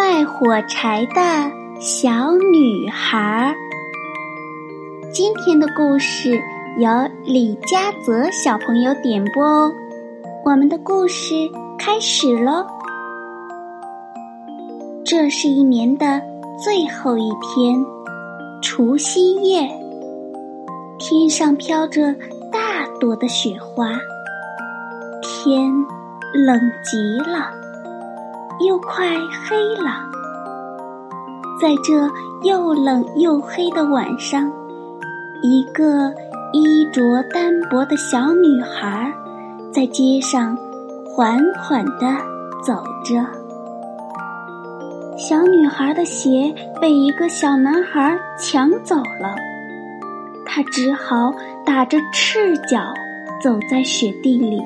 卖火柴的小女孩。今天的故事由李佳泽小朋友点播哦。我们的故事开始喽。这是一年的最后一天，除夕夜，天上飘着大朵的雪花，天冷极了。又快黑了，在这又冷又黑的晚上，一个衣着单薄的小女孩在街上缓缓地走着。小女孩的鞋被一个小男孩抢走了，她只好打着赤脚走在雪地里。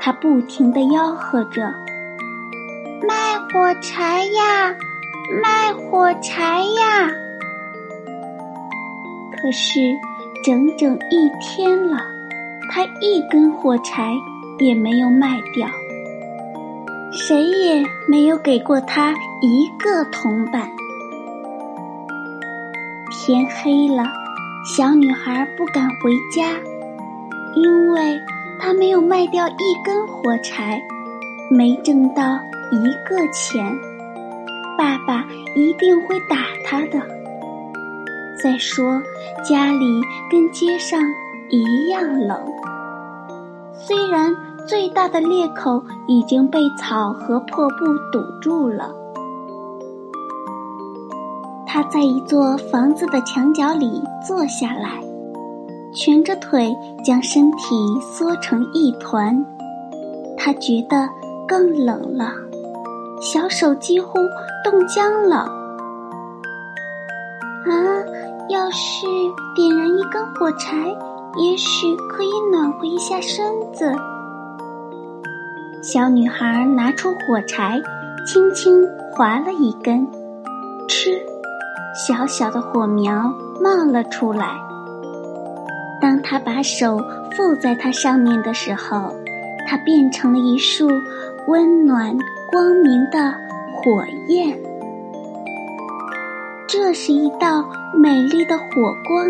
她不停地吆喝着。卖火柴呀，卖火柴呀！可是整整一天了，他一根火柴也没有卖掉，谁也没有给过他一个铜板。天黑了，小女孩不敢回家，因为她没有卖掉一根火柴，没挣到。一个钱，爸爸一定会打他的。再说，家里跟街上一样冷。虽然最大的裂口已经被草和破布堵住了，他在一座房子的墙角里坐下来，蜷着腿，将身体缩成一团。他觉得更冷了。小手几乎冻僵了。啊，要是点燃一根火柴，也许可以暖和一下身子。小女孩拿出火柴，轻轻划了一根，吃，小小的火苗冒了出来。当她把手附在它上面的时候，它变成了一束温暖。光明的火焰，这是一道美丽的火光。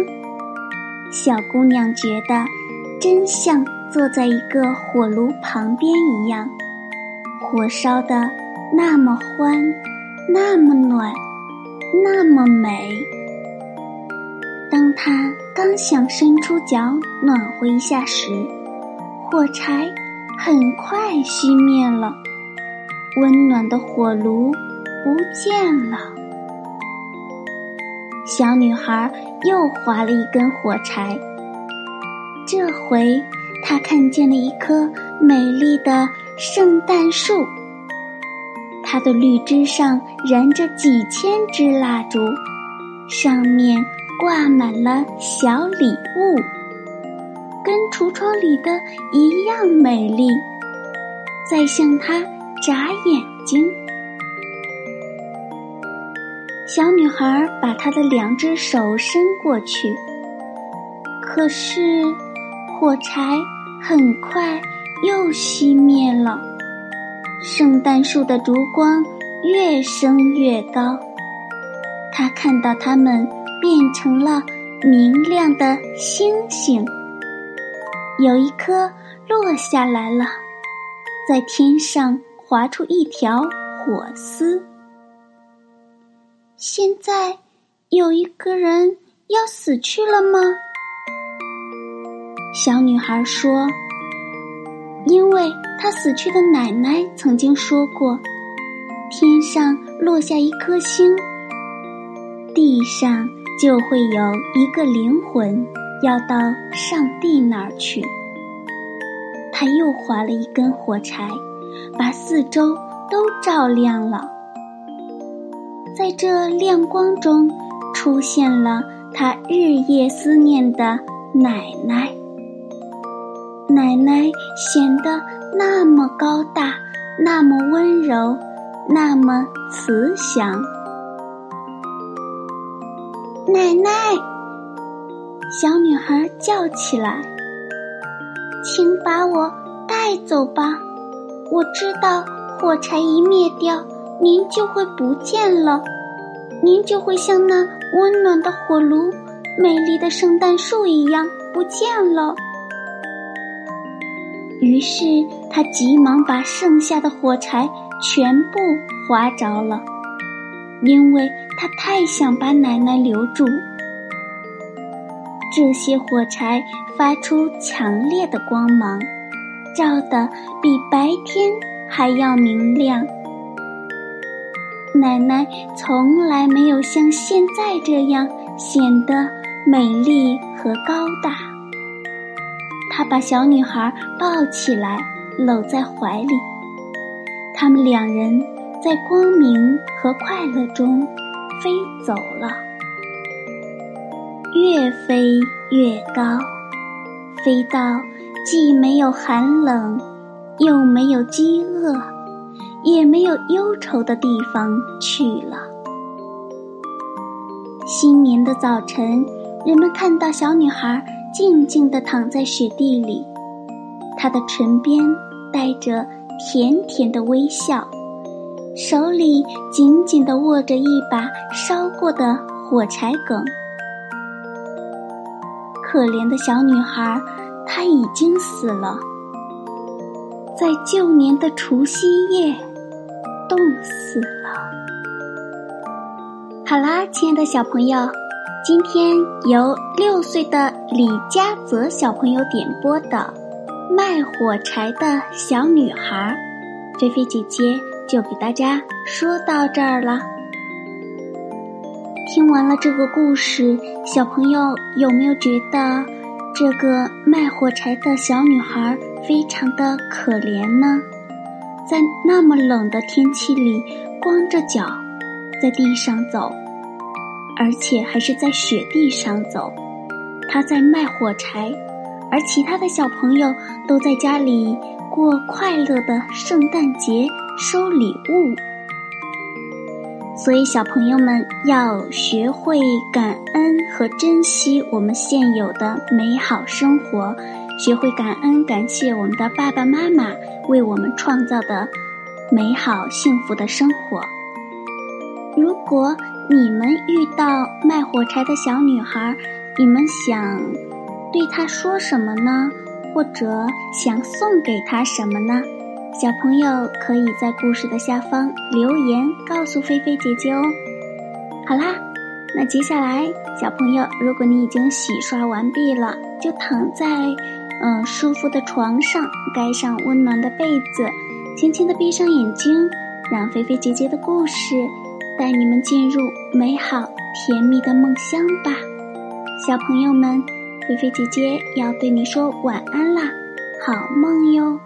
小姑娘觉得，真像坐在一个火炉旁边一样，火烧的那么欢，那么暖，那么美。当她刚想伸出脚暖和一下时，火柴很快熄灭了。温暖的火炉不见了，小女孩又划了一根火柴。这回她看见了一棵美丽的圣诞树，它的绿枝上燃着几千支蜡烛，上面挂满了小礼物，跟橱窗里的一样美丽，在向她。眨眼睛，小女孩把她的两只手伸过去，可是火柴很快又熄灭了。圣诞树的烛光越升越高，她看到它们变成了明亮的星星，有一颗落下来了，在天上。划出一条火丝。现在有一个人要死去了吗？小女孩说：“因为她死去的奶奶曾经说过，天上落下一颗星，地上就会有一个灵魂要到上帝那儿去。他又划了一根火柴，把四周都照亮了。在这亮光中，出现了他日夜思念的奶奶。奶奶显得那么高大，那么温柔，那么慈祥。奶奶，小女孩叫起来：“请把我带走吧！我知道火柴一灭掉，您就会不见了，您就会像那温暖的火炉、美丽的圣诞树一样不见了。”于是他急忙把剩下的火柴全部划着了，因为他太想把奶奶留住。这些火柴发出强烈的光芒，照得比白天还要明亮。奶奶从来没有像现在这样显得美丽和高大。她把小女孩抱起来，搂在怀里。他们两人在光明和快乐中飞走了，越飞越高，飞到既没有寒冷，又没有饥饿，也没有忧愁的地方去了。新年的早晨，人们看到小女孩。静静地躺在雪地里，她的唇边带着甜甜的微笑，手里紧紧地握着一把烧过的火柴梗。可怜的小女孩，她已经死了，在旧年的除夕夜冻死了。好啦，亲爱的小朋友。今天由六岁的李佳泽小朋友点播的《卖火柴的小女孩》，菲菲姐姐就给大家说到这儿了。听完了这个故事，小朋友有没有觉得这个卖火柴的小女孩非常的可怜呢？在那么冷的天气里，光着脚在地上走。而且还是在雪地上走，他在卖火柴，而其他的小朋友都在家里过快乐的圣诞节，收礼物。所以，小朋友们要学会感恩和珍惜我们现有的美好生活，学会感恩感谢我们的爸爸妈妈为我们创造的美好幸福的生活。如果。你们遇到卖火柴的小女孩，你们想对她说什么呢？或者想送给她什么呢？小朋友可以在故事的下方留言告诉菲菲姐姐哦。好啦，那接下来，小朋友，如果你已经洗刷完毕了，就躺在嗯舒服的床上，盖上温暖的被子，轻轻的闭上眼睛，让菲菲姐姐的故事。带你们进入美好甜蜜的梦乡吧，小朋友们，菲菲姐姐要对你说晚安啦，好梦哟。